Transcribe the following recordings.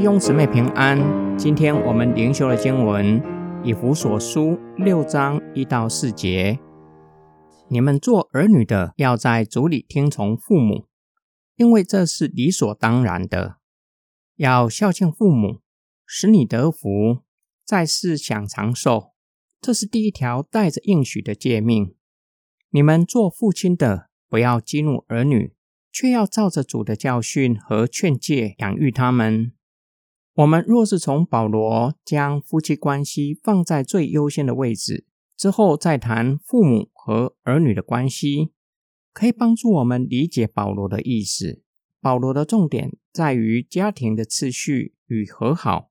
弟兄姊妹平安。今天我们灵修的经文以弗所书六章一到四节。你们做儿女的，要在主里听从父母，因为这是理所当然的。要孝敬父母，使你得福，在世享长寿。这是第一条带着应许的诫命。你们做父亲的，不要激怒儿女，却要照着主的教训和劝诫养育他们。我们若是从保罗将夫妻关系放在最优先的位置之后，再谈父母和儿女的关系，可以帮助我们理解保罗的意思。保罗的重点在于家庭的次序与和好。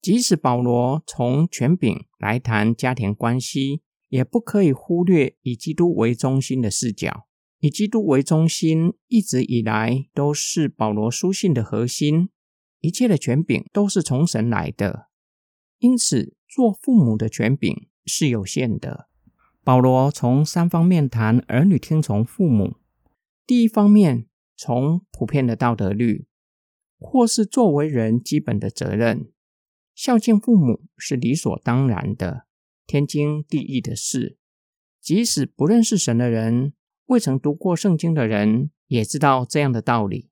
即使保罗从权柄来谈家庭关系，也不可以忽略以基督为中心的视角。以基督为中心，一直以来都是保罗书信的核心。一切的权柄都是从神来的，因此做父母的权柄是有限的。保罗从三方面谈儿女听从父母：第一方面，从普遍的道德律，或是作为人基本的责任，孝敬父母是理所当然的、天经地义的事。即使不认识神的人，未曾读过圣经的人，也知道这样的道理。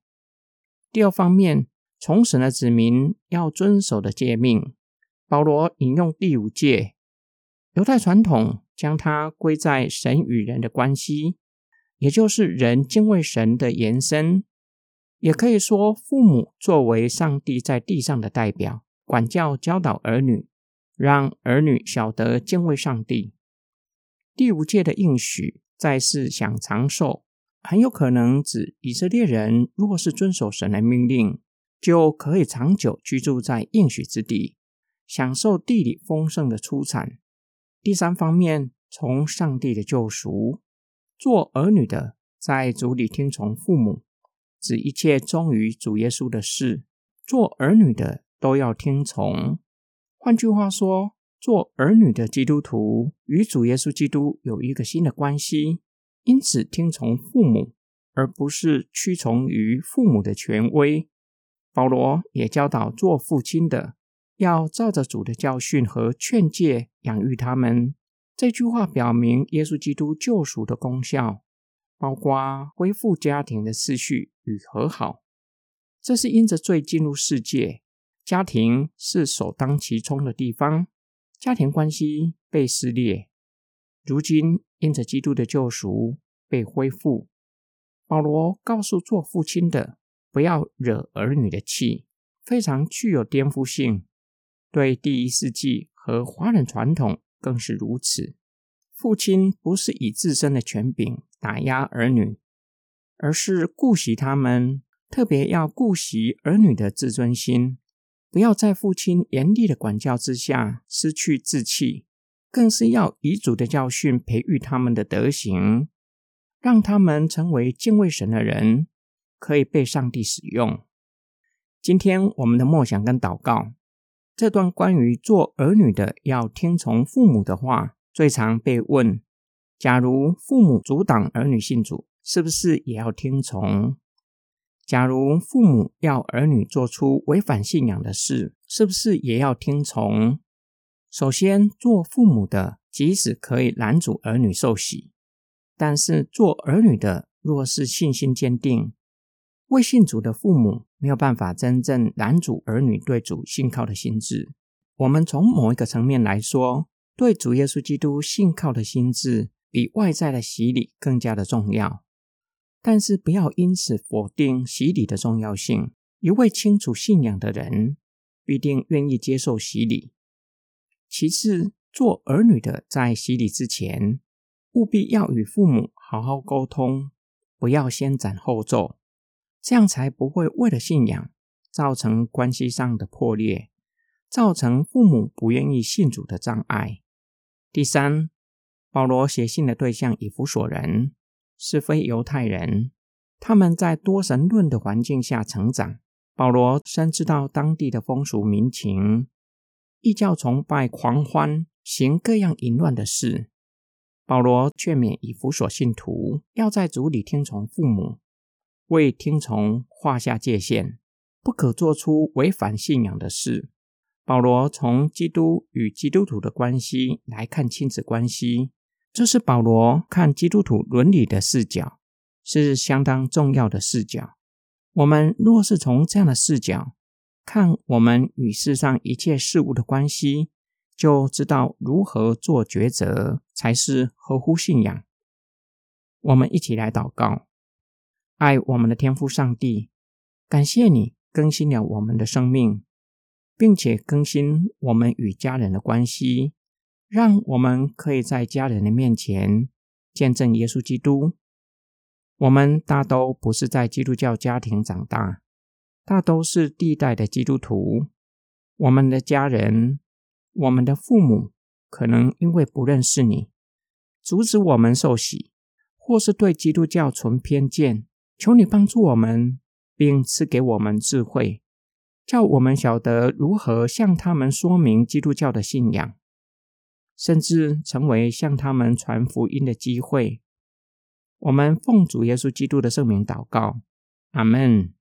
第二方面。从神的子民要遵守的诫命，保罗引用第五诫。犹太传统将它归在神与人的关系，也就是人敬畏神的延伸。也可以说，父母作为上帝在地上的代表，管教教导儿女，让儿女晓得敬畏上帝。第五诫的应许，在世享长寿，很有可能指以色列人若是遵守神的命令。就可以长久居住在应许之地，享受地理丰盛的出产。第三方面，从上帝的救赎，做儿女的在主里听从父母，指一切忠于主耶稣的事。做儿女的都要听从。换句话说，做儿女的基督徒与主耶稣基督有一个新的关系，因此听从父母，而不是屈从于父母的权威。保罗也教导做父亲的要照着主的教训和劝诫养育他们。这句话表明耶稣基督救赎的功效，包括恢复家庭的秩序与和好。这是因着罪进入世界，家庭是首当其冲的地方，家庭关系被撕裂。如今因着基督的救赎被恢复，保罗告诉做父亲的。不要惹儿女的气，非常具有颠覆性。对第一世纪和华人传统更是如此。父亲不是以自身的权柄打压儿女，而是顾惜他们，特别要顾惜儿女的自尊心，不要在父亲严厉的管教之下失去志气，更是要以主的教训培育他们的德行，让他们成为敬畏神的人。可以被上帝使用。今天我们的默想跟祷告，这段关于做儿女的要听从父母的话，最常被问：假如父母阻挡儿女信主，是不是也要听从？假如父母要儿女做出违反信仰的事，是不是也要听从？首先，做父母的即使可以拦阻儿女受洗，但是做儿女的若是信心坚定，未信主的父母没有办法真正拦阻儿女对主信靠的心智。我们从某一个层面来说，对主耶稣基督信靠的心智比外在的洗礼更加的重要。但是不要因此否定洗礼的重要性。一位清楚信仰的人必定愿意接受洗礼。其次，做儿女的在洗礼之前，务必要与父母好好沟通，不要先斩后奏。这样才不会为了信仰造成关系上的破裂，造成父母不愿意信主的障碍。第三，保罗写信的对象以弗所人是非犹太人，他们在多神论的环境下成长。保罗深知道当地的风俗民情，异教崇拜狂欢，行各样淫乱的事。保罗劝勉以弗所信徒要在主里听从父母。为听从画下界限，不可做出违反信仰的事。保罗从基督与基督徒的关系来看亲子关系，这是保罗看基督徒伦理的视角，是相当重要的视角。我们若是从这样的视角看我们与世上一切事物的关系，就知道如何做抉择才是合乎信仰。我们一起来祷告：爱我们的天父上帝，感谢你更新了我们的生命，并且更新我们与家人的关系，让我们可以在家人的面前见证耶稣基督。我们大都不是在基督教家庭长大，大都是地代的基督徒。我们的家人、我们的父母，可能因为不认识你，阻止我们受洗，或是对基督教存偏见。求你帮助我们，并赐给我们智慧，叫我们晓得如何向他们说明基督教的信仰，甚至成为向他们传福音的机会。我们奉主耶稣基督的圣名祷告，阿门。